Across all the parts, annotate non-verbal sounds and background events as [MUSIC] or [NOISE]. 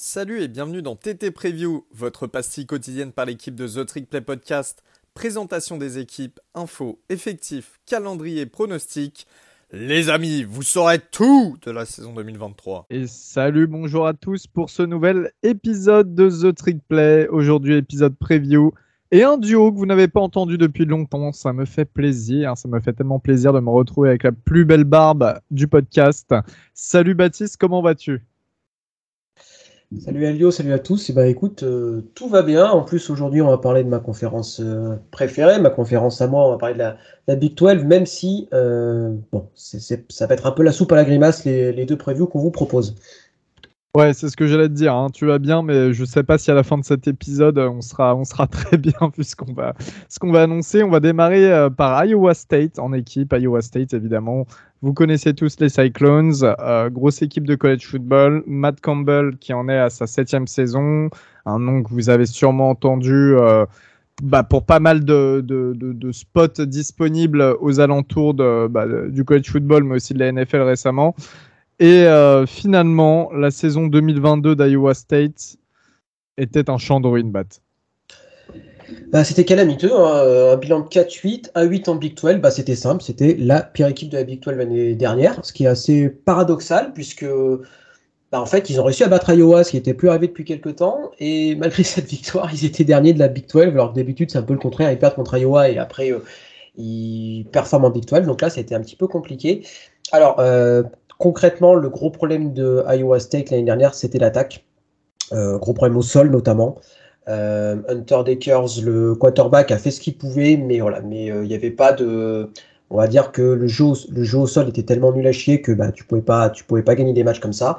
Salut et bienvenue dans TT Preview, votre pastille quotidienne par l'équipe de The Trick Play Podcast. Présentation des équipes, infos, effectifs, calendrier, pronostics. Les amis, vous saurez tout de la saison 2023. Et salut, bonjour à tous pour ce nouvel épisode de The Trick Play. Aujourd'hui, épisode preview et un duo que vous n'avez pas entendu depuis longtemps. Ça me fait plaisir, ça me fait tellement plaisir de me retrouver avec la plus belle barbe du podcast. Salut Baptiste, comment vas-tu? Salut Elio, salut à tous. Et bah écoute, euh, tout va bien. En plus, aujourd'hui, on va parler de ma conférence euh, préférée, ma conférence à moi. On va parler de la, Big 12, même si euh, bon, ça va être un peu la soupe à la grimace, les, les deux previews qu'on vous propose. Ouais, c'est ce que j'allais te dire. Hein. Tu vas bien, mais je sais pas si à la fin de cet épisode, on sera, on sera [LAUGHS] très bien vu ce qu'on va, va annoncer. On va démarrer euh, par Iowa State en équipe. Iowa State, évidemment. Vous connaissez tous les Cyclones, euh, grosse équipe de college football. Matt Campbell qui en est à sa septième saison, un nom que vous avez sûrement entendu. Euh, bah, pour pas mal de, de, de, spots disponibles aux alentours bah, du college football, mais aussi de la NFL récemment. Et euh, finalement, la saison 2022 d'Iowa State était un champ de Bat. Bah, c'était calamiteux, hein. un bilan de 4-8, à 8 en Big 12, bah, c'était simple, c'était la pire équipe de la Big 12 l'année dernière, ce qui est assez paradoxal puisque bah, en fait ils ont réussi à battre Iowa, ce qui n'était plus arrivé depuis quelques temps, et malgré [LAUGHS] cette victoire, ils étaient derniers de la Big 12, alors que d'habitude c'est un peu le contraire, ils perdent contre Iowa et après euh, ils performent en Big 12, donc là c'était un petit peu compliqué. Alors, euh, concrètement, le gros problème de Iowa State l'année dernière, c'était l'attaque. Euh, gros problème au sol notamment. Euh, Hunter Dekers, le quarterback, a fait ce qu'il pouvait, mais euh, il n'y avait pas de. On va dire que le jeu, au sol était tellement nul à chier que bah, tu pouvais pas, tu pouvais pas gagner des matchs comme ça.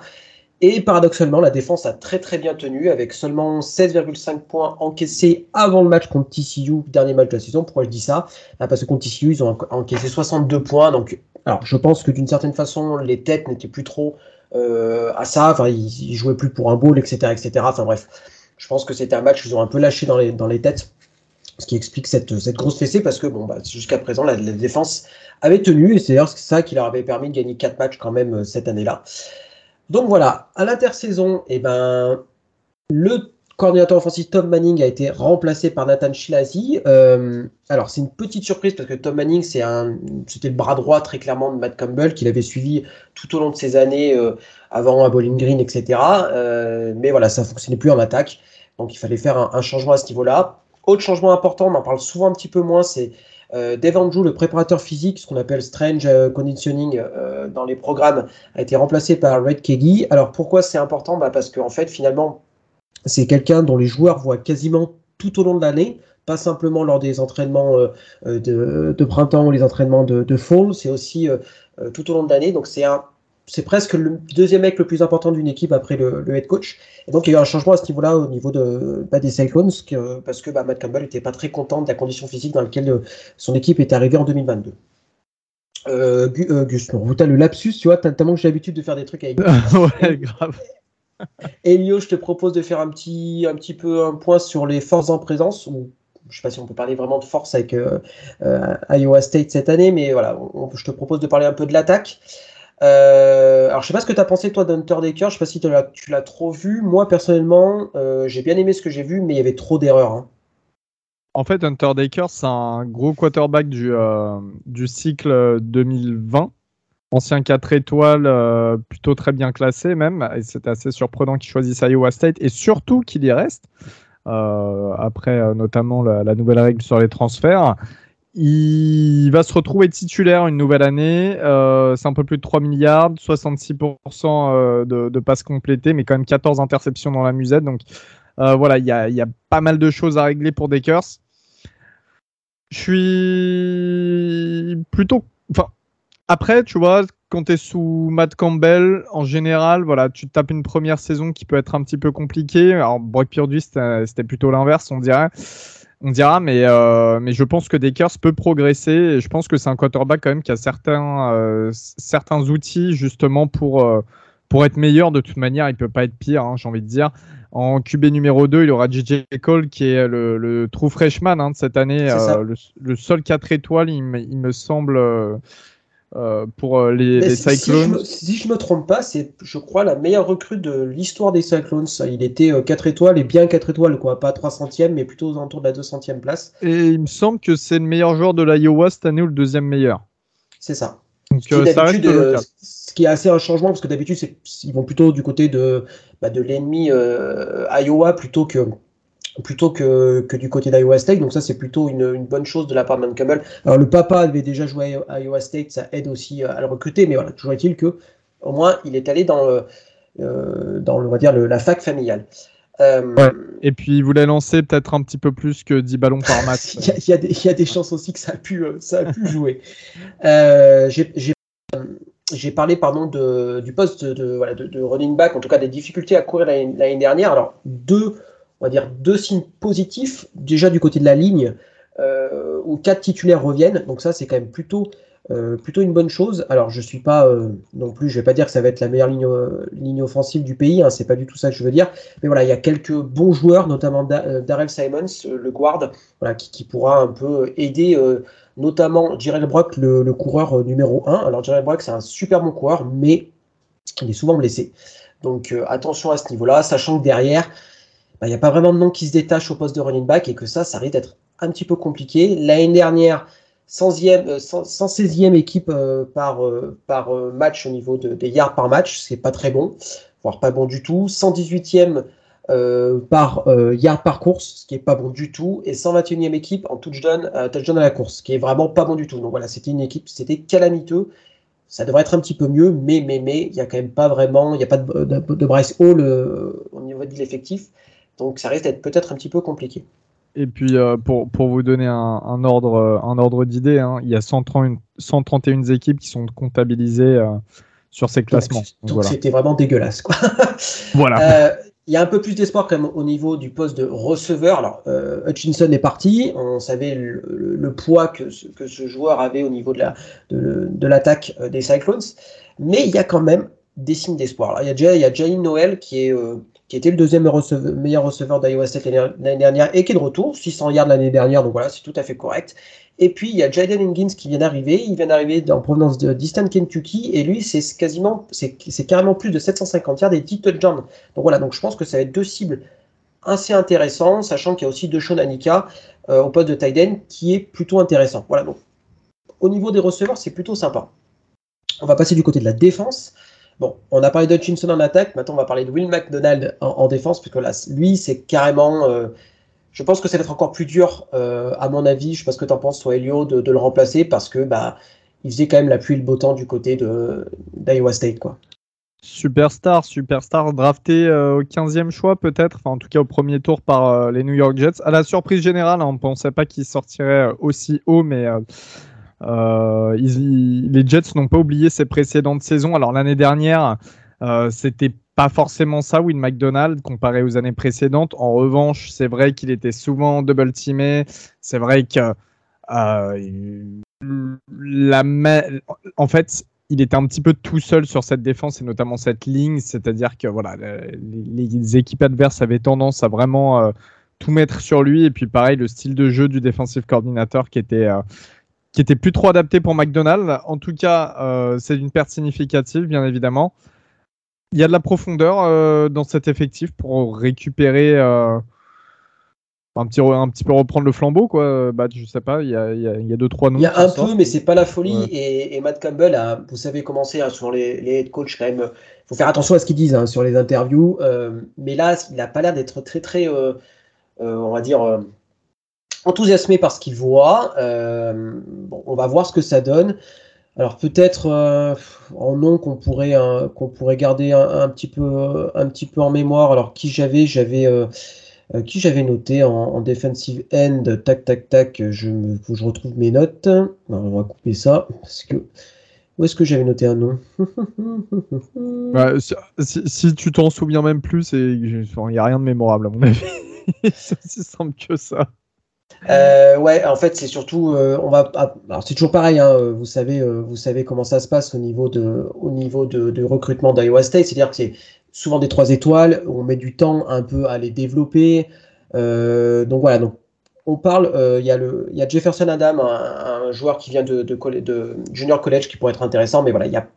Et paradoxalement, la défense a très très bien tenu avec seulement 16,5 points encaissés avant le match contre TCU, dernier match de la saison. Pourquoi je dis ça? Bah, Parce que contre TCU, ils ont encaissé 62 points, donc alors, je pense que d'une certaine façon, les têtes n'étaient plus trop euh, à ça. Enfin, ils, jouaient plus pour un bowl, etc., etc. Enfin bref, je pense que c'était un match qu'ils ont un peu lâché dans les, dans les têtes, ce qui explique cette, cette grosse fessée parce que bon, bah, jusqu'à présent, la, défense avait tenu et c'est d'ailleurs ça qui leur avait permis de gagner quatre matchs quand même euh, cette année-là. Donc voilà, à l'intersaison, eh ben, le coordinateur offensif Tom Manning a été remplacé par Nathan Shilazi. Euh, alors c'est une petite surprise parce que Tom Manning c'est un, c'était le bras droit très clairement de Matt Campbell qu'il avait suivi tout au long de ses années euh, avant à Bowling Green, etc. Euh, mais voilà, ça fonctionnait plus en attaque, donc il fallait faire un, changement à ce niveau-là. Autre changement important, on en parle souvent un petit peu moins, c'est Dave Andrew, le préparateur physique, ce qu'on appelle strange conditioning dans les programmes, a été remplacé par Red Keggy. Alors pourquoi c'est important? Bah Parce qu'en fait, finalement, c'est quelqu'un dont les joueurs voient quasiment tout au long de l'année, pas simplement lors des entraînements euh, euh, de, printemps ou les entraînements de, fall, c'est aussi euh, tout au long de l'année. Donc c'est un c'est presque le deuxième mec le plus important d'une équipe après le, head coach. Et donc il y a eu un changement à ce niveau-là au niveau de, bah, des Cyclones parce que bah, Matt Campbell n'était pas très content de la condition physique dans laquelle son équipe est arrivée en 2022. Euh, Gus, vous as le lapsus, tu vois, tellement que j'ai l'habitude de faire des trucs avec. [LAUGHS] ouais, grave. Elio, je te propose de faire un petit, un petit peu un point sur les forces en présence. Ou, je ne sais pas si on peut parler vraiment de force avec euh, euh, Iowa State cette année, mais voilà, je te propose de parler un peu de l'attaque. Euh, alors, je sais pas ce que tu as pensé, toi, d'Hunter Decker. Je sais pas si tu l'as trop vu. Moi, personnellement, j'ai bien aimé ce que j'ai vu, mais il y avait trop d'erreurs. Hein. En fait, Hunter Decker, c'est un gros quarterback du, du cycle 2020 ancien 4 étoiles, euh, plutôt très bien classé même. Et c'était assez surprenant qu'il choisisse Iowa State et surtout qu'il y reste. Euh, après euh, notamment la, nouvelle règle sur les transferts. Il va se retrouver titulaire une nouvelle année. c'est un peu plus de 3 milliards, 66% de, de, passes complétées, mais quand même 14 interceptions dans la musette. Donc voilà, il y a, y a, pas mal de choses à régler pour Dakers. Je suis plutôt. Enfin, après, tu vois, quand tu es sous Matt Campbell, en général, voilà, tu tapes une première saison qui peut être un petit peu compliquée. Alors, Brock Purdy, c'était plutôt l'inverse, on dirait. On dira, mais, euh, mais je pense que Dakers peut progresser. Et je pense que c'est un quarterback quand même qui a certains, euh, certains outils justement pour, euh, pour être meilleur. De toute manière, il peut pas être pire, hein, j'ai envie de dire. En QB numéro 2, il aura JJ Cole qui est le, le true freshman hein, de cette année. Le, le, seul 4 étoiles, il, il me semble euh, pour euh, les, Cyclones. Si je, me, me trompe pas, c'est, je crois, la meilleure recrue de l'histoire des Cyclones. Il était 4 étoiles et bien 4 étoiles, quoi. Pas 300e, mais plutôt aux alentours de la 200e place. Et il me semble que c'est le meilleur joueur de l'Iowa cette année ou le deuxième meilleur. C'est ça. Donc, ça reste ce qui est assez un changement parce que d'habitude, ils vont plutôt du côté de, bah, de l'ennemi Iowa plutôt que plutôt que, que du côté d'Iowa State. Donc ça, c'est plutôt une, une, bonne chose de la part de Campbell. Alors le papa avait déjà joué à Iowa State, ça aide aussi à le recruter, mais voilà, toujours est-il que au moins il est allé dans, le, euh, dans le, on va dire, le, la fac familiale. Euh, ouais. Et puis il voulait lancer peut-être un petit peu plus que 10 ballons par match. [LAUGHS] il, y y a des, il, y a, des chances aussi que ça a pu, euh, ça a pu jouer. Euh, j'ai parlé pardon, de, du poste de, voilà, de, de, running back, en tout cas des difficultés à courir l'année dernière. Alors deux on va dire, deux signes positifs. Déjà du côté de la ligne, euh, où quatre titulaires reviennent. Donc ça, c'est quand même plutôt, euh, plutôt une bonne chose. Alors je suis pas euh, non plus, je vais pas dire que ça va être la meilleure ligne, offensive du pays. Hein, c'est pas du tout ça que je veux dire. Mais voilà, il y a quelques bons joueurs, notamment Darrell Simons, le guard, voilà, qui, pourra un peu aider. notamment Jirel Brock, le, coureur numéro 1. Alors Jirel Brock, c'est un super bon coureur, mais il est souvent blessé. Donc attention à ce niveau-là, sachant que derrière, il n'y a pas vraiment de nom qui se détache au poste de running back et que ça, ça risque d'être un petit peu compliqué. L'année dernière, 116e, 116e équipe euh, par, euh, par euh, match au niveau de, des yards par match, c'est pas très bon, voire pas bon du tout. 118e par yard par course, ce qui est pas bon du tout, et 121e équipe en touchdown, touchdown à la course, ce qui est vraiment pas bon du tout. Donc voilà, c'était une équipe, c'était calamiteux. Ça devrait être un petit peu mieux, mais mais mais il y a quand même pas vraiment, il n'y a pas de, de, de Bryce Hall au niveau de l'effectif. Donc ça risque d'être peut-être un petit peu compliqué. Et puis euh, pour, pour, vous donner un, ordre, un ordre d'idée, hein, il y a 130, 131 équipes qui sont comptabilisées euh, sur ces classements. Donc c'était vraiment dégueulasse. Quoi. [LAUGHS] voilà. Euh, il y a un peu plus d'espoir quand même au niveau du poste de receveur. Alors, Hutchinson est parti. On savait le, poids que ce, que ce, joueur avait au niveau de l'attaque de, de des Cyclones. Mais il y a quand même des signes d'espoir. Il y a déjà, il y a Jalen Noël qui est qui était le deuxième meilleur receveur State l'année dernière et qui est de retour, 600 yards l'année dernière, donc voilà, c'est tout à fait correct. Et puis il y a Jaden Higgins qui vient d'arriver, il vient d'arriver en provenance de Distant Kentucky, et lui c'est quasiment, c'est carrément plus de 750 yards et 10 touchdowns. Donc voilà, donc je pense que ça va être deux cibles assez intéressantes, sachant qu'il y a aussi deux Anika euh, au poste de tight qui est plutôt intéressant. Voilà, donc au niveau des receveurs, c'est plutôt sympa. On va passer du côté de la défense. Bon, on a parlé d'Hutchinson en attaque, maintenant on va parler de Will McDonald en, défense, puisque là, lui, c'est carrément. Euh, je pense que ça va être encore plus dur, euh, à mon avis, je sais pas ce que tu en penses, toi, de, le remplacer, parce que bah, il faisait quand même la pluie le beau temps du côté d'Iowa State, quoi. Superstar, superstar, drafté euh, au 15e choix peut-être, enfin en tout cas au premier tour par les New York Jets. À la surprise générale, hein, on ne pensait pas qu'il sortirait aussi haut, mais euh, les Jets n'ont pas oublié ses précédentes saisons. Alors l'année dernière, euh, c'était pas forcément ça, Will McDonald, comparé aux années précédentes. En revanche, c'est vrai qu'il était souvent double teamé. C'est vrai que euh, la en fait, il était un petit peu tout seul sur cette défense et notamment cette ligne. C'est-à-dire que voilà, les, équipes adverses avaient tendance à vraiment tout mettre sur lui. Et puis pareil, le style de jeu du défensif coordinateur qui était qui était plus trop adapté pour McDonald's. En tout cas, euh, c'est une perte significative, bien évidemment. Il y a de la profondeur euh, dans cet effectif pour récupérer euh, un, petit, un petit peu reprendre le flambeau, quoi. Bah, je sais pas, il y a, il y a, deux, trois noms. Il y a un peu, mais c'est pas la folie. Et, Matt Campbell a, vous savez, commencé hein, sur les, les head coach quand même. faut faire attention à ce qu'ils disent hein, sur les interviews. mais là, il n'a pas l'air d'être très, très, on va dire enthousiasmé par ce qu'il voit. Euh, bon, on va voir ce que ça donne. Alors peut-être euh, en nom qu'on pourrait euh, pourrait garder un, petit peu un petit peu en mémoire. Alors qui j'avais? J'avais qui j'avais noté en, defensive end? Tac tac tac. Je me je retrouve mes notes. on va couper ça parce que où est-ce que j'avais noté un nom? [LAUGHS] Bah, si, tu t'en souviens même plus, il n'y a rien de mémorable à mon avis. [LAUGHS] c'est aussi simple que ça. Euh, ouais, en fait, c'est surtout, euh, on va, ah, alors c'est toujours pareil, hein, vous savez, euh, vous savez comment ça se passe au niveau de, au niveau de, recrutement d'Iowa State, c'est-à-dire que c'est souvent des trois étoiles, on met du temps un peu à les développer, donc voilà, donc on parle, il y, y, a Jefferson Adam, un, joueur qui vient de, de, Junior College qui pourrait être intéressant, mais voilà, il y a,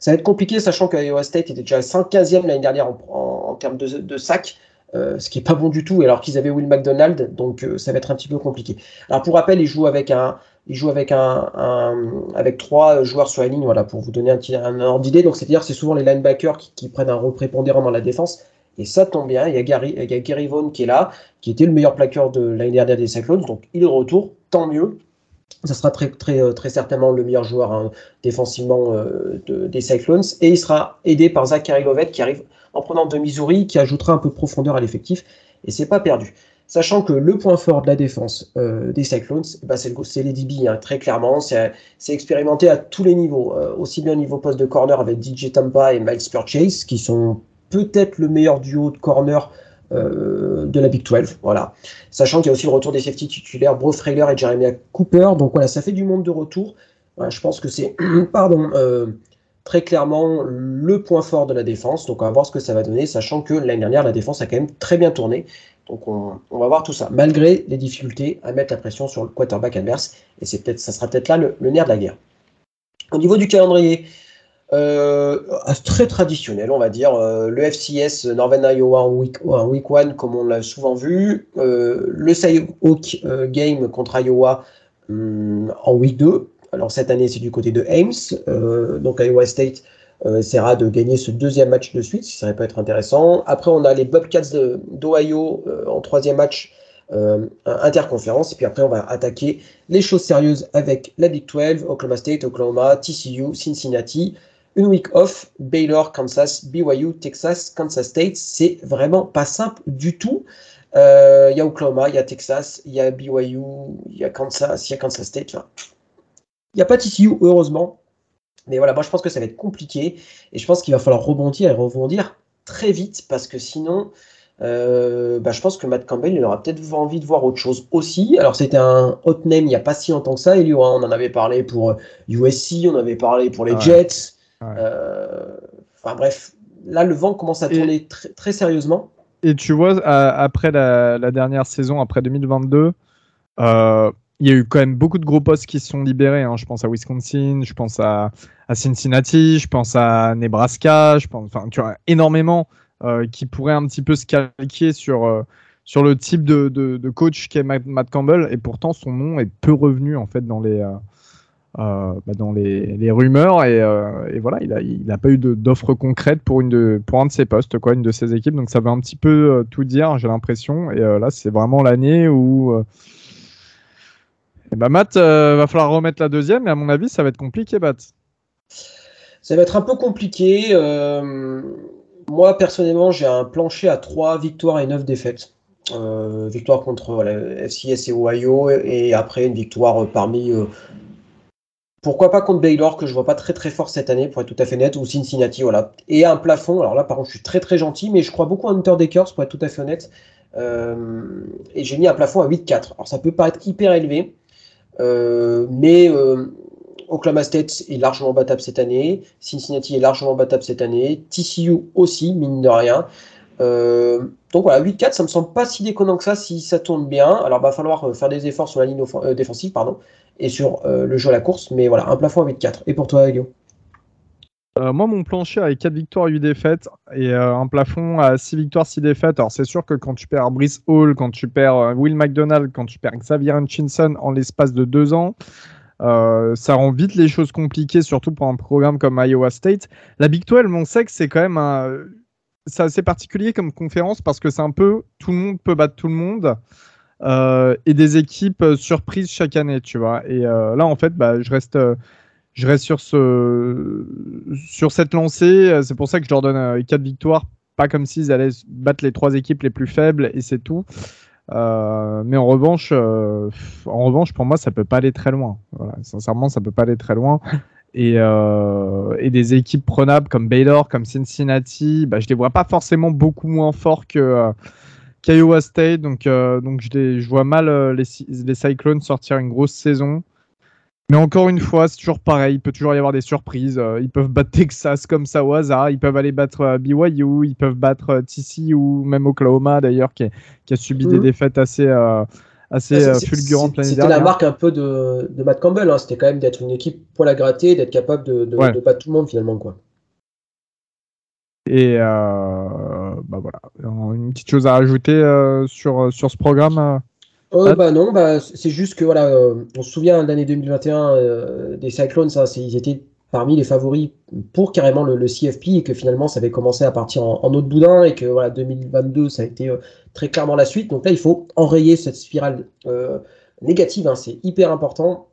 ça va être compliqué, sachant que Iowa State était déjà 115e l'année dernière en, en, termes de, de sacs. Euh, ce qui est pas bon du tout, alors qu'ils avaient Will McDonald, donc euh, ça va être un petit peu compliqué. Alors pour rappel, ils jouent avec un, avec un, avec trois joueurs sur la ligne, voilà, pour vous donner un, ordre d'idée. Donc c'est-à-dire c'est souvent les linebackers qui, prennent un rôle prépondérant dans la défense. Et ça tombe bien, il y a Gary, il y a Gary Vaughn qui est là, qui était le meilleur plaqueur de l'année dernière des Cyclones, donc il est retour, tant mieux. Ça sera très, très, euh, très certainement le meilleur joueur hein, défensivement des Cyclones. Et il sera aidé par Zachary Lovett qui arrive en prenant de Missouri qui ajoutera un peu de profondeur à l'effectif. Et c'est pas perdu. Sachant que le point fort de la défense euh, des Cyclones, bah c'est les DB, hein, très clairement. C'est expérimenté à tous les niveaux, euh, aussi bien au niveau poste de corner avec DJ Tampa et Miles Purchase, qui sont peut-être le meilleur duo de corner euh, de la Big 12. Voilà. Sachant qu'il y a aussi le retour des safety titulaires, Bro Frailer et Jeremy Cooper. Donc voilà, ça fait du monde de retour. je pense que c'est [CLEARS THROAT] pardon, très clairement le point fort de la défense. Donc on va voir ce que ça va donner, sachant que l'année dernière, la défense a quand même très bien tourné. Donc on, va voir tout ça, malgré les difficultés à mettre la pression sur le quarterback adverse. Et c'est peut-être, ça sera peut-être là le, nerf de la guerre. Au niveau du calendrier, euh, très traditionnel, on va dire. Euh, le FCS Northern Iowa en week, week one, comme on l'a souvent vu. Euh, le Cyhawk Game contre Iowa hum, en week 2. Alors cette année, c'est du côté de Ames. Euh, donc Iowa State euh, essaiera de gagner ce deuxième match de suite, si ça peut être intéressant. Après, on a les Bobcats d'Ohio euh, en troisième match interconférence. Et puis après, on va attaquer les choses sérieuses avec la Big 12, Oklahoma State, Oklahoma, TCU, Cincinnati. Une week off, Baylor, Kansas, BYU, Texas, Kansas State. C'est vraiment pas simple du tout. Il y a Oklahoma, il y a Texas, il y a BYU, il y a Kansas, il y a Kansas State. Il n'y a pas de TCU, heureusement. Mais voilà, moi je pense que ça va être compliqué. Et je pense qu'il va falloir rebondir et rebondir très vite parce que sinon, euh, bah, je pense que Matt Campbell il aura peut-être envie de voir autre chose aussi. Alors c'était un hot name il n'y a pas si longtemps que ça, Elio. Hein. on en avait parlé pour USC, on avait parlé pour les Jets. Euh, enfin bref, là le vent commence à tourner très, sérieusement. Et tu vois, après la, dernière saison, après 2022, euh, il y a eu quand même beaucoup de gros postes qui se sont libérés. Hein. Je pense à Wisconsin, je pense à, Cincinnati, je pense à Nebraska, je pense, enfin, tu vois, énormément euh, qui pourraient un petit peu se calquer sur, euh, sur le type de, de, coach qu'est Matt, Campbell. Et pourtant, son nom est peu revenu en fait dans les, euh, bah, dans les, les, rumeurs. Et, voilà, il n'a il a pas eu d'offre concrète pour, pour un de ses postes, quoi, une de ses équipes. Donc ça veut un petit peu tout dire, j'ai l'impression. Et là, c'est vraiment l'année où et eh bah ben, Matt, euh, va falloir remettre la deuxième, mais à mon avis, ça va être compliqué, Matt. Ça va être un peu compliqué. Euh, moi, personnellement, j'ai un plancher à 3 victoires et 9 défaites. Euh, victoire contre FCS et Ohio, et après une victoire parmi. pourquoi pas contre Baylor, que je vois pas très très fort cette année, pour être tout à fait net, ou Cincinnati, voilà. Et un plafond, alors là, par contre, je suis très très gentil, mais je crois beaucoup à Hunter Dekers, pour être tout à fait honnête. et j'ai mis un plafond à 8-4. Alors ça peut paraître hyper élevé, euh, mais euh, Oklahoma State est largement battable cette année. Cincinnati est largement battable cette année. TCU aussi, mine de rien. Euh, donc voilà, 8-4, ça me semble pas si déconnant que ça si ça tourne bien. Alors, il va falloir faire des efforts sur la ligne défensive pardon, et sur le jeu à la course. Mais voilà, un plafond à 8-4. Et pour toi, Elio moi, mon plancher avec 4 victoires, 8 défaites et un plafond à 6 victoires, 6 défaites. Alors, c'est sûr que quand tu perds Brice Hall, quand tu perds Will McDonald, quand tu perds Xavier Hutchinson en l'espace de 2 ans, ça rend vite les choses compliquées, surtout pour un programme comme Iowa State. La Big 12, on sait que c'est quand même un... c'est assez particulier comme conférence parce que c'est un peu tout le monde peut battre tout le monde. et des équipes surprises chaque année, tu vois. Et là, en fait, bah, je reste je reste sur, ce, sur cette lancée. C'est pour ça que je leur donne 4 euh, victoires. Pas comme s'ils allaient battre les trois équipes les plus faibles et c'est tout. Euh, mais en revanche, euh, en revanche, pour moi, ça peut pas aller très loin. sincèrement, ça peut pas aller très loin. Et, et, des équipes prenables comme Baylor, comme Cincinnati, bah, je les vois pas forcément beaucoup moins forts que qu'Iowa State. Donc, donc je, je, vois mal les, les Cyclones sortir une grosse saison. Mais encore une fois, c'est toujours pareil. Il peut toujours y avoir des surprises. Euh, ils peuvent battre [LAUGHS] Texas comme ça au hasard. Ils peuvent aller battre euh, BYU. Ils peuvent battre euh, TC ou même Oklahoma d'ailleurs, qui, a subi des mhm. défaites assez, assez ah, fulgurante l'année dernière. C'était la marque un peu de, de Matt Campbell. Hein. C'était quand même d'être une équipe poil à gratter, d'être capable de, de, de, battre tout le monde finalement. Quoi. Et euh, bah voilà, une petite chose à rajouter euh, sur, sur ce programme euh, bah non, bah, c'est juste que voilà, on se souvient l'année 2021 des Cyclones, hein, ils étaient parmi les favoris pour carrément le, CFP et que finalement ça avait commencé à partir en, en autre boudin et que voilà 2022 ça a été très clairement la suite. Donc là il faut enrayer cette spirale négative, hein, c'est hyper important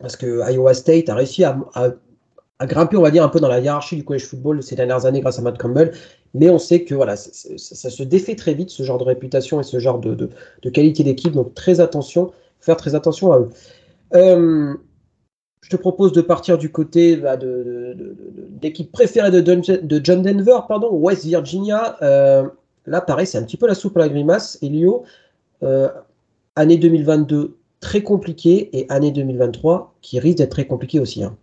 parce que Iowa State a réussi à, à grimper, on va dire, un peu dans la hiérarchie du college football ces dernières années grâce à Matt Campbell. Mais on sait que voilà, ça, se défait très vite, ce genre de réputation et ce genre de, qualité d'équipe. Donc très attention, faire très attention à eux. Euh, je te propose de partir du côté bah, de, préférée de, John Denver, pardon, West Virginia. Euh, là, pareil, c'est un petit peu la soupe à la grimace. Elio, euh, année 2022 très compliquée et année 2023 qui risque d'être très compliquée aussi. Hein.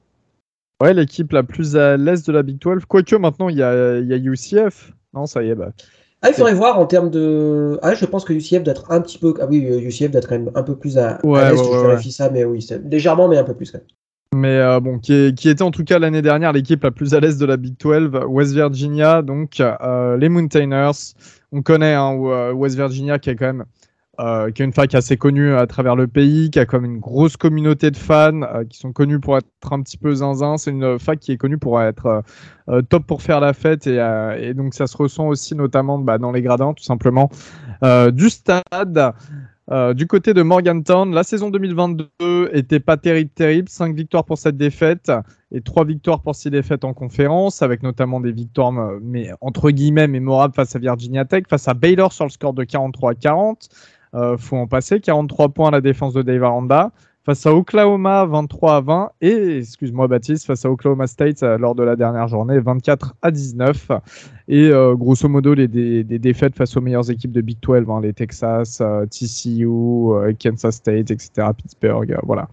Ouais, l'équipe la plus à l'est de la Big 12. Quoique maintenant, il y a, y a UCF. Non, ça y est. Bah. Ah, il faudrait voir en termes de. Ah, je pense que UCF doit être un petit peu. Ah oui, UCF doit être quand même un peu plus à, l'est. je vérifie ça, mais oui, légèrement, mais un peu plus quand même. Mais euh, bon, qui, était en tout cas l'année dernière l'équipe la plus à l'est de la Big 12, West Virginia, donc euh, les Mountaineers. On connaît hein, euh, West Virginia qui est quand même euh, qui est une fac assez connue à travers le pays, qui a comme une grosse communauté de fans, euh, qui sont connus pour être un petit peu zinzin. C'est une fac qui est connue pour être euh, top pour faire la fête et, donc ça se ressent aussi notamment bah, dans les gradins tout simplement du stade. du côté de Morgantown, la saison 2022 était pas terrible, terrible. 5 victoires pour cette défaite et 3 victoires pour 6 défaites en conférence, avec notamment des victoires, mais entre guillemets, mémorables face à Virginia Tech, face à Baylor sur le score de 43 à 40, euh, faut en passer. 43 points à la défense de Dave Aranda. Face à Oklahoma, 23 à 20. Et, excuse-moi Baptiste, face à Oklahoma State euh, lors de la dernière journée, 24 à 19. Et euh, grosso modo, les, défaites face aux meilleures équipes de Big 12, hein, les Texas, TCU, Kansas State, etc., Pittsburgh, voilà.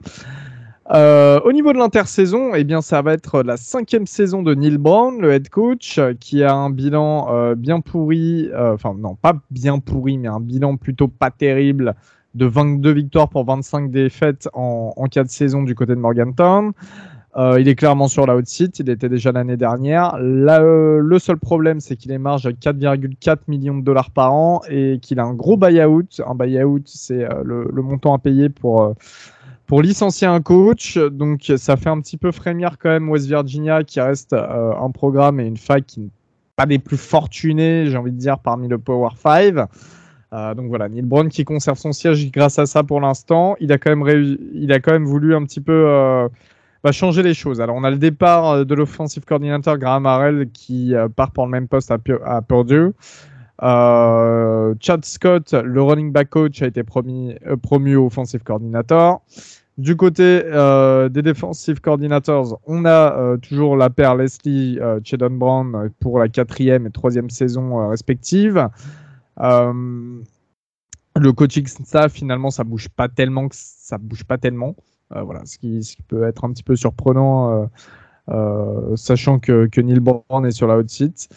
Euh, au niveau de l'intersaison, eh bien, ça va être la cinquième saison de Neil Brown, le head coach, qui a un bilan euh, bien pourri, euh, enfin non, pas bien pourri, mais un bilan plutôt pas terrible de 22 victoires pour 25 défaites en, en 4 saisons du côté de Morgantown. il est clairement sur la haute site, il était déjà l'année dernière. le seul problème, c'est qu'il est marge à 4,4 millions de dollars par an et qu'il a un gros buy-out. Un buy-out, c'est le, le, montant à payer pour pour licencier un coach. Donc ça fait un petit peu frémir quand même West Virginia qui reste euh, un programme et une fac qui n'est pas des plus fortunés, j'ai envie de dire, parmi le Power 5. Euh, donc voilà, Neil Brown qui conserve son siège grâce à ça pour l'instant. Il a quand même il a quand même voulu un petit peu euh, bah, changer les choses. Alors on a le départ de l'offensive coordinateur Graham Harrell qui part pour le même poste à, à Purdue. Chad Scott, le running back coach, a été promis, promu offensive coordinator. Du côté euh, des defensive coordinators, on a euh, toujours la paire Leslie euh, Chedon Brown pour la quatrième et troisième saison euh, respective. le coaching staff, finalement, ça bouge pas tellement, ça bouge pas tellement. voilà, ce qui, peut être un petit peu surprenant, sachant que, que Neil Brown est sur la hot seat.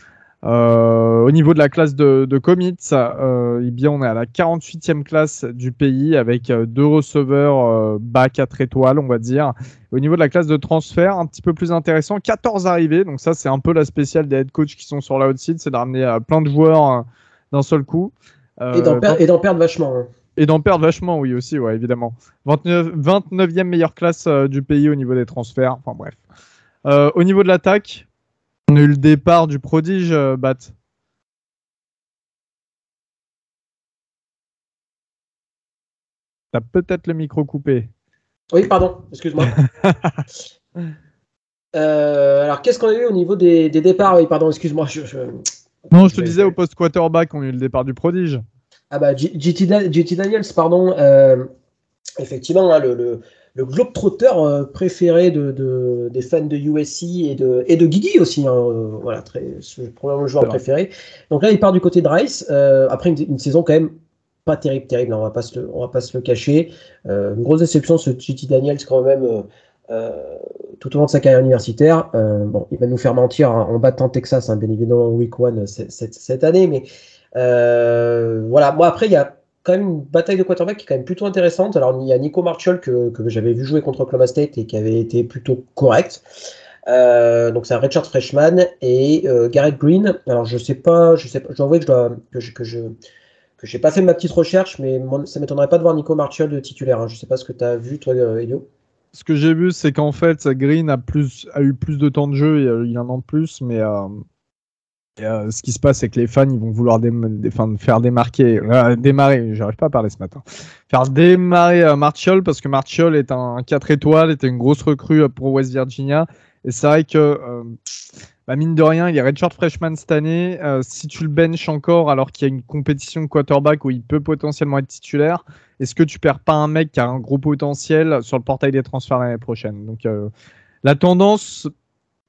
Euh, au niveau de la classe de, de commits, euh, eh bien, on est à la 48e classe du pays avec euh, deux receveurs bas 4 étoiles, on va dire. Au niveau de la classe de transfert, un petit peu plus intéressant, 14 arrivées. Donc ça, c'est un peu la spéciale des head coachs qui sont sur la haute c'est de ramener plein de joueurs d'un seul coup. et d'en perdre vachement. Hein. Et d'en perdre vachement, oui, aussi, ouais, évidemment. 29, 29e meilleure classe du pays au niveau des transferts. Enfin bref. au niveau de l'attaque, on a eu le départ du prodige, euh, Bat. T'as peut-être le micro coupé. Oui, pardon, excuse-moi. [LAUGHS] Euh, alors, qu'est-ce qu'on a eu au niveau des, départs? Oui, pardon, excuse-moi. Non, je te disais au post quarterback, on a eu le départ du prodige. Ah bah, JT Daniels, pardon. Euh, effectivement, hein, le, le globetrotter euh, préféré de, des fans de USC et de, et de Guigui aussi. Hein, euh, voilà, très, probablement le joueur préféré. Donc là, il part du côté de Rice. Euh, après une, saison quand même pas terrible, terrible. Hein, on va pas se le, on va pas se le cacher. une grosse déception, ce JT Daniels quand même. tout au long de sa carrière universitaire, bon, il va nous faire mentir en battant Texas, hein, bien évidemment, Week One cette, cette année, mais voilà. Moi, après, il y a quand même une bataille de quarterback qui est quand même plutôt intéressante. Alors, il y a Nico Marchol que, j'avais vu jouer contre Oklahoma State et qui avait été plutôt correct. Euh, donc c'est un Richard Freshman et euh, Garrett Green. Alors je sais pas, je sais pas, je dois avouer que je dois, que je, que j'ai pas fait ma petite recherche, mais ça m'étonnerait pas de voir Nico Marchol de titulaire. Hein. Je sais pas ce que tu as vu toi, Elio. Ce que j'ai vu, c'est qu'en fait, Green a plus a eu plus de temps de jeu, il en a plus, mais euh, euh, ce qui se passe, c'est que les fans, ils vont vouloir faire démarquer, euh, démarrer, j'arrive pas à parler ce matin, faire démarrer euh, Martial parce que Martial est un 4 étoiles, était une grosse recrue pour West Virginia. Et c'est vrai que, bah, mine de rien, il est redshirt freshman cette année. si tu le benches encore alors qu'il y a une compétition quarterback où il peut potentiellement être titulaire, est-ce que tu perds pas un mec qui a un gros potentiel sur le portail des transferts l'année prochaine? Donc, la tendance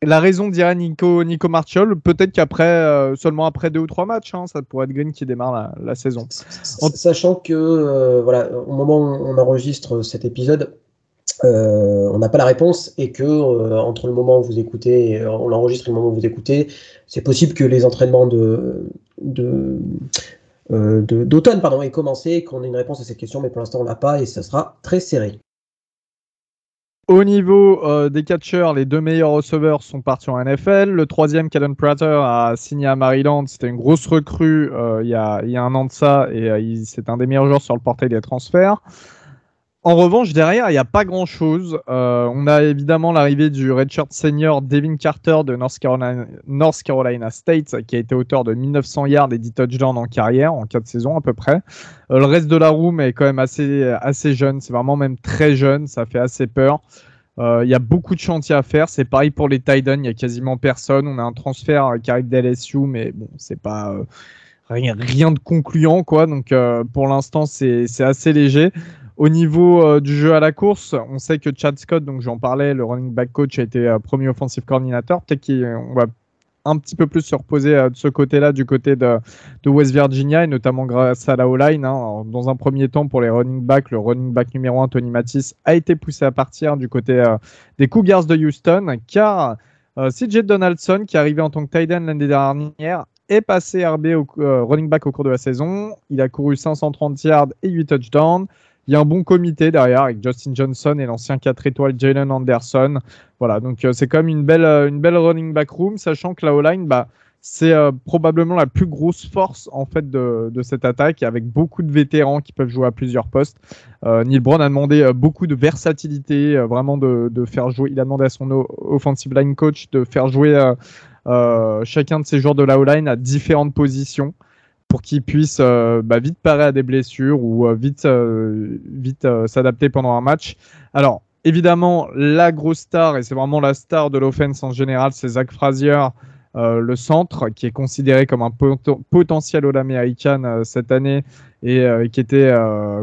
la raison dirait Nico, Nico Martial, peut-être qu'après, euh, seulement après deux ou trois matchs, hein, ça pourrait être Green qui démarre la, saison. Sachant que, euh, voilà, au moment où on enregistre cet épisode, euh, on n'a pas la réponse et que entre le moment où vous écoutez, on l'enregistre et le moment où vous écoutez, c'est possible que les entraînements de, d'automne pardon aient commencé, qu'on ait une réponse à cette question, mais pour l'instant on n'a pas et ça sera très serré. Au niveau euh, des catcheurs, les deux meilleurs receveurs sont partis en NFL. Le troisième, Caden Prater, a signé à Maryland. C'était une grosse recrue euh, il, y a, il, y a, un an de ça et euh, c'est un des meilleurs joueurs sur le portail des transferts. En revanche, derrière, il n'y a pas grand-chose. on a évidemment l'arrivée du redshirt senior Devin Carter de North Carolina, State, qui a été auteur de 1900 yards et 10 touchdowns en carrière, en 4 saisons à peu près. le reste de la room est quand même assez, jeune. C'est vraiment même très jeune. Ça fait assez peur. Il y a beaucoup de chantiers à faire. C'est pareil pour les Titans. Il n'y a quasiment personne. On a un transfert qui arrive d'LSU, mais bon, c'est pas rien, rien, de concluant, quoi. Donc pour l'instant, c'est assez léger. Au niveau euh, du jeu à la course, on sait que Chad Scott, donc j'en parlais, le running back coach a été euh, premier offensive coordinator. Peut-être qu'on va un petit peu plus se reposer euh, de ce côté-là, du côté de, West Virginia, et notamment grâce à la O-line. Hein. Dans un premier temps, pour les running backs, le running back numéro 1, Tony Matisse, a été poussé à partir du côté des Cougars de Houston, car CJ Donaldson, qui est arrivé en tant que tight end l'année dernière, est passé RB au running back au cours de la saison. Il a couru 530 yards et 8 touchdowns. Il y a un bon comité derrière avec Justin Johnson et l'ancien 4 étoiles Jalen Anderson. Voilà, donc euh, c'est quand même une belle, euh, une belle running back room, sachant que la O-line, bah, c'est euh, probablement la plus grosse force en fait de, de, cette attaque, avec beaucoup de vétérans qui peuvent jouer à plusieurs postes. Neil Brown a demandé beaucoup de versatilité, vraiment de, de, faire jouer. Il a demandé à son offensive line coach de faire jouer chacun de ces joueurs de la O-line à différentes positions pour qu'il puisse euh, bah, vite parer à des blessures ou euh, vite, euh, vite s'adapter pendant un match. Alors, évidemment, la grosse star, et c'est vraiment la star de l'offense en général, c'est Zach Frazier, le centre, qui est considéré comme un potentiel All-American cette année et qui était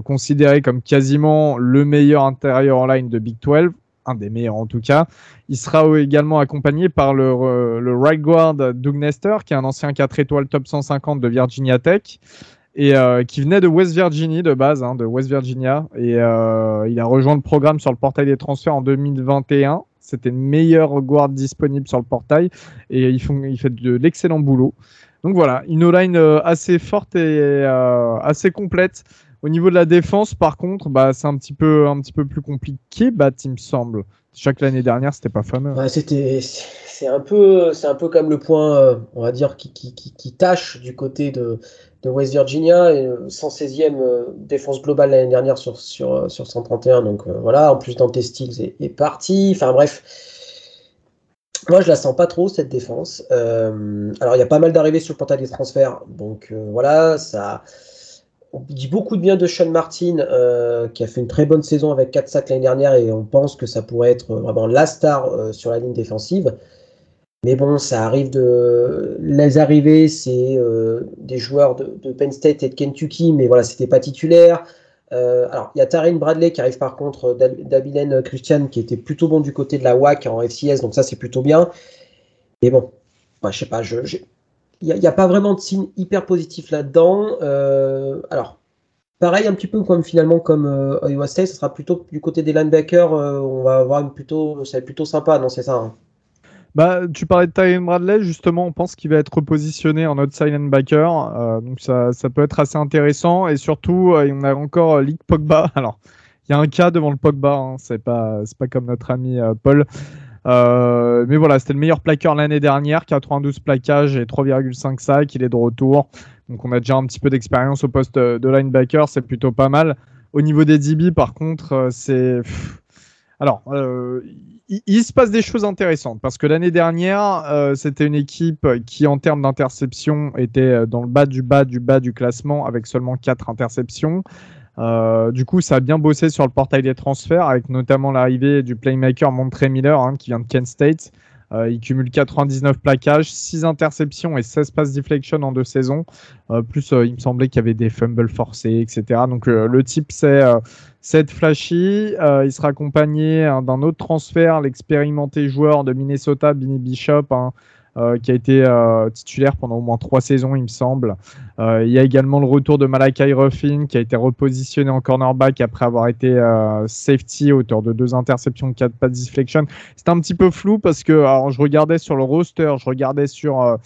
considéré comme quasiment le meilleur intérieur en line de Big 12 un des meilleurs en tout cas. Il sera également accompagné par le, euh, le right guard Doug Nestor, qui est un ancien 4 étoiles top 150 de Virginia Tech et euh, qui venait de West Virginia de base, hein, de West Virginia. Et euh, il a rejoint le programme sur le portail des transferts en 2021. C'était le meilleur guard disponible sur le portail et il, fait de l'excellent boulot. Donc voilà, une line assez forte et assez complète. Au niveau de la défense, par contre, bah, c'est un petit peu, plus compliqué, il me semble. Chaque l'année dernière, c'était pas fameux. c'était, c'est un peu, comme le point, euh, on va dire, qui, qui, tâche du côté de, West Virginia, et, 116e euh, euh, défense globale l'année dernière sur, sur, sur 131. Donc voilà, en plus Dante Stills est, est parti. Enfin bref. Moi, je la sens pas trop cette défense. alors, il y a pas mal d'arrivées sur le portail des transferts, donc voilà, ça, on dit beaucoup de bien de Sean Martin, euh, qui a fait une très bonne saison avec 4 sacs l'année dernière, et on pense que ça pourrait être vraiment la star euh, sur la ligne défensive. Mais bon, ça arrive de. Les arrivées, c'est euh, des joueurs de, Penn State et de Kentucky, mais voilà, c'était pas titulaire. alors, il y a Taryn Bradley qui arrive par contre d'Abilene Christian, qui était plutôt bon du côté de la WAC en FCS, donc ça, c'est plutôt bien. Mais bon, je sais pas, je, n'y a, pas vraiment de signe hyper positif là-dedans. Euh, alors, pareil, un petit peu comme finalement comme euh, Iowa State, ce sera plutôt du côté des linebackers. Euh, on va avoir plutôt, ça va être plutôt sympa, non C'est ça. Hein Bah, tu parlais de Tyron Bradley, justement, on pense qu'il va être repositionné en outside linebacker, euh, donc ça, ça, peut être assez intéressant, et surtout, on a encore Lick Pogba. [LAUGHS] Alors, il y a un cas devant le Pogba, hein, c'est pas, pas comme notre ami Paul. Euh, mais voilà, c'était le meilleur plaqueur l'année dernière, 92 plaquages et 3,5 sacs, il est de retour. Donc on a déjà un petit peu d'expérience au poste de linebacker, c'est plutôt pas mal. Au niveau des DB, par contre, euh, c'est... Alors, euh, il, se passe des choses intéressantes parce que l'année dernière, c'était une équipe qui, en termes d'interception, était dans le bas du bas du bas du classement avec seulement 4 interceptions. Euh, du coup, ça a bien bossé sur le portail des transferts avec notamment l'arrivée du playmaker Montre Miller hein, qui vient de Kent State. Euh, il cumule 99 plaquages, 6 interceptions et 16 passes deflection en deux saisons. Euh, plus, il me semblait qu'il y avait des fumbles forcés, etc. Donc, le type, c'est être flashy. il sera accompagné hein, d'un autre transfert, l'expérimenté joueur de Minnesota, Binny Bishop, hein, qui a été euh, titulaire pendant au moins trois saisons, il me semble. Euh, il y a également le retour de Malakai Ruffin, qui a été repositionné en cornerback après avoir été safety, auteur de deux interceptions, quatre pas de deflection. C'était un petit peu flou parce que alors, je regardais sur le roster, je regardais sur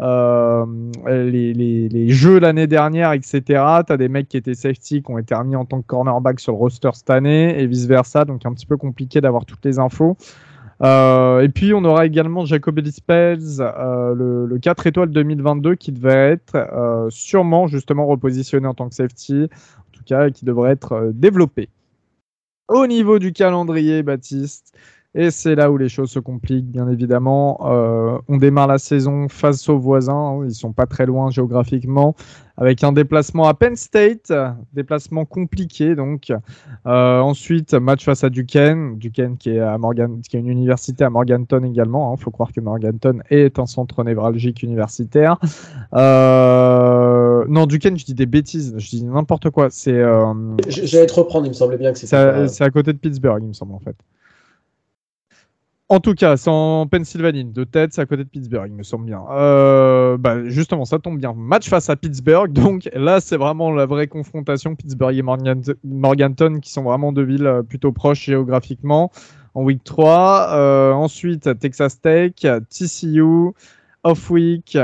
euh, les, les, les, jeux l'année dernière, etc. Tu as des mecs qui étaient safety, qui ont été remis en tant que cornerback sur le roster cette année, et vice-versa, donc un petit peu compliqué d'avoir toutes les infos. Euh, et puis on aura également Jacob Spells, euh, le, le, 4 étoiles 2022, qui devait être euh, sûrement justement repositionné en tant que safety, en tout cas qui devrait être euh, développé. Au niveau du calendrier, Baptiste, et c'est là où les choses se compliquent, bien évidemment. Euh, on démarre la saison face aux voisins. Hein, ils sont pas très loin géographiquement, avec un déplacement à Penn State, déplacement compliqué donc. Euh, ensuite, match face à Duquesne, Duquesne qui est à Morgan, qui est une université à Morganton également. Il hein. faut croire que Morganton est un centre névralgique universitaire. Euh... Non, Duquesne, je dis des bêtises, je dis n'importe quoi. C'est. J'allais te reprendre. Il me semblait bien que c'était. C'est à, à côté de Pittsburgh, il me semble en fait. En tout cas, c'est en Pennsylvanie. De tête, c'est à côté de Pittsburgh, il me semble bien. Euh, bah, justement, ça tombe bien. Match face à Pittsburgh. Donc là, c'est vraiment la vraie confrontation. Pittsburgh et Morganton, qui sont vraiment deux villes euh, plutôt proches géographiquement. En week 3. Euh, ensuite, Texas Tech, TCU. Off week,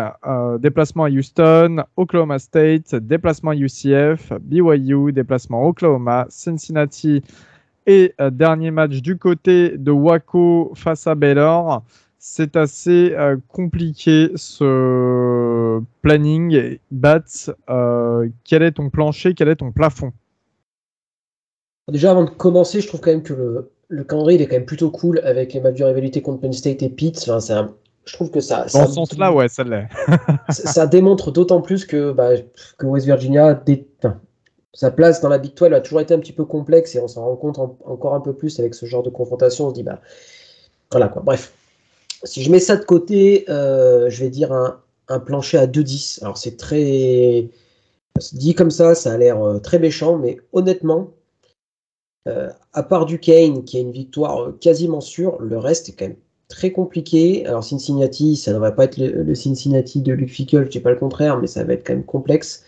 déplacement à Houston, Oklahoma State, déplacement à UCF, BYU, déplacement à Oklahoma, Cincinnati, et euh, dernier match du côté de Waco face à Baylor. C'est assez euh, compliqué ce planning. Bats, euh, quel est ton plancher, quel est ton plafond? Déjà, avant de commencer, je trouve quand même que le, le calendrier est quand même plutôt cool avec les matchs de rivalité contre Penn State et Pitt. Enfin, un, je trouve que ça. Dans ce sens-là, ouais, ça l'est. [LAUGHS] ça, ça, démontre d'autant plus que, bah, que West Virginia, dé, enfin, sa place dans la Big 12 a toujours été un petit peu complexe et on s'en rend compte en, encore un peu plus avec ce genre de confrontation. On se dit, bah, voilà quoi. Bref, si je mets ça de côté, euh, je vais dire un, plancher à 2-10. Alors, c'est très. Dit comme ça, ça a l'air euh, très méchant, mais honnêtement, euh, à part du Kane, qui a une victoire quasiment sûre, le reste est quand même très compliqué. Alors, Cincinnati, ça ne devrait pas être le, Cincinnati de Luke Fickle, je dis pas le contraire, mais ça va être quand même complexe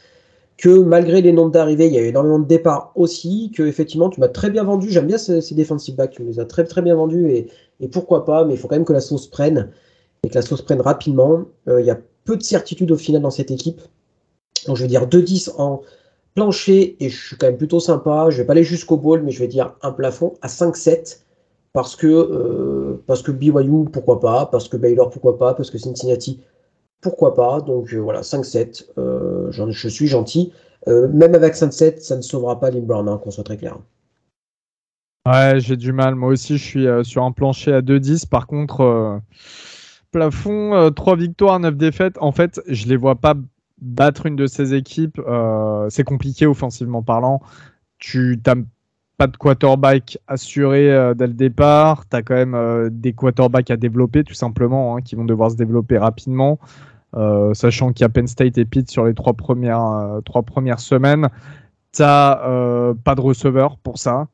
que malgré les nombres d'arrivées, il y a eu énormément de départs aussi, que effectivement tu m'as très bien vendu, j'aime bien ces, defensive backs, tu me les as très très bien vendus et, pourquoi pas, mais il faut quand même que la sauce prenne et que la sauce prenne rapidement. Euh, il y a peu de certitude au final dans cette équipe. Donc je vais dire 2-10 en plancher et je suis quand même plutôt sympa. Je vais pas aller jusqu'au ball, mais je vais dire un plafond à 5-7 parce que euh, parce que BYU pourquoi pas, parce que Baylor pourquoi pas, parce que Cincinnati pourquoi pas. Donc euh, voilà, 5-7, euh, je suis gentil. Euh, même avec 5-7, ça ne sauvera pas Lim Brown, hein, qu'on soit très clair. Ouais, j'ai du mal. Moi aussi, je suis sur un plancher à 2-10. Par contre, plafond, 3 victoires, 9 défaites. En fait, je les vois pas battre une de ces équipes. c'est compliqué offensivement parlant. Tu n'as pas de quarterback assuré euh, dès le départ. Tu as quand même euh, des quarterbacks à développer, tout simplement, hein, qui vont devoir se développer rapidement. Euh, sachant qu'il y a Penn State et Pitt sur les trois premières, semaines. Tu n'as pas de receveur pour ça.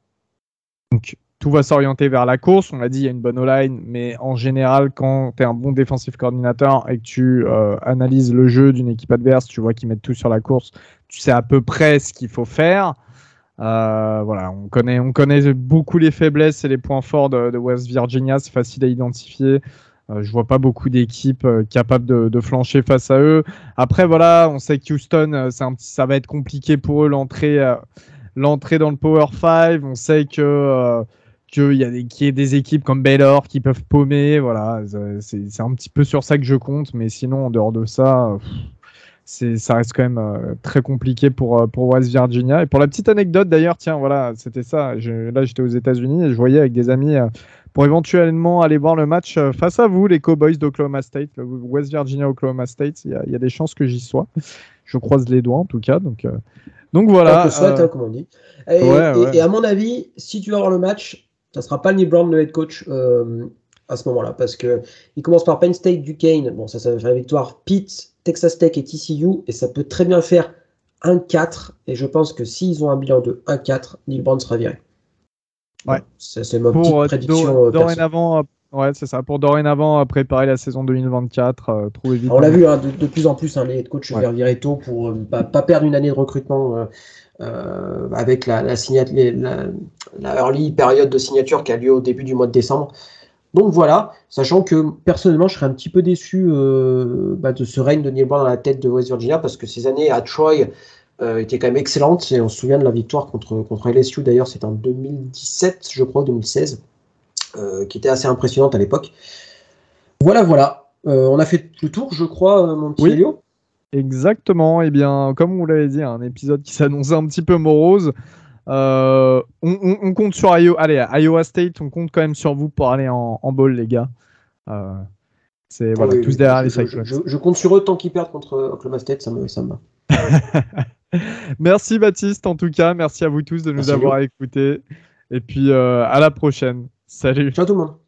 Donc, tout va s'orienter vers la course. On l'a dit, il y a une bonne O-line, mais en général, quand tu es un bon défensif coordinateur et que tu analyses le jeu d'une équipe adverse, tu vois qu'ils mettent tout sur la course, tu sais à peu près ce qu'il faut faire. Euh, voilà, on connaît, on connaît beaucoup les faiblesses et les points forts de, West Virginia, c'est facile à identifier. Euh, je vois pas beaucoup d'équipes euh, capables de, flancher face à eux. Après, voilà, on sait que Houston, euh, un petit, ça va être compliqué pour eux l'entrée, dans le Power 5. On sait que qu'il y a des, des équipes comme Baylor qui peuvent paumer. Voilà, c'est un petit peu sur ça que je compte, mais sinon en dehors de ça. c'est ça reste quand même très compliqué pour, pour West Virginia. Et pour la petite anecdote d'ailleurs, tiens, voilà, c'était ça. Je, là, j'étais aux États-Unis et je voyais avec des amis pour éventuellement aller voir le match euh, face à vous, les Cowboys d'Oklahoma State, West Virginia Oklahoma State. Il y, a, des chances que j'y sois. Je croise les doigts en tout cas. Donc, euh, donc voilà. Souhaite, euh, hein, comme on dit. Et, à mon avis, si tu vas voir le match, ça sera pas Neil Brown le head coach à ce moment-là, parce que il commence par Penn State, Duquesne. Bon, ça, ça va faire victoire. Pitt, Texas Tech et TCU, et ça peut très bien faire 1-4. Et je pense que s'ils ont un bilan de 1-4, Neil Brown sera viré. Ouais. C'est ma petite euh, prédiction. Euh, dorénavant, euh, ouais, c'est ça. Pour dorénavant préparer la saison 2024, trouver vite. On l'a vu hein, de, plus en plus, hein, les coachs se virer tôt pour ne pas, perdre une année de recrutement avec la, la, la, early période de signature qui a lieu au début du mois de décembre. Donc voilà, sachant que personnellement, je serais un petit peu déçu bah, de ce règne de Neil Brown dans la tête de West Virginia parce que ces années à Troy, euh, était quand même excellente. Et on se souvient de la victoire contre, contre LSU, d'ailleurs, c'est en 2017, je crois, 2016, euh, qui était assez impressionnante à l'époque. Voilà, voilà. Euh, on a fait le tour, je crois, mon petit oui. Exactement. Et eh bien, comme vous l'avez dit, un épisode qui s'annonçait un petit peu morose. On, compte sur Iowa, allez, Iowa State, on compte quand même sur vous pour aller en, en ball, les gars. c'est voilà, tous derrière les je, je, compte sur eux tant qu'ils perdent contre Oklahoma State, ça me, ça me va. [LAUGHS] merci Baptiste en tout cas, merci à vous tous de nous avoir écoutés. Et puis euh, à la prochaine. Salut. Ciao tout le monde.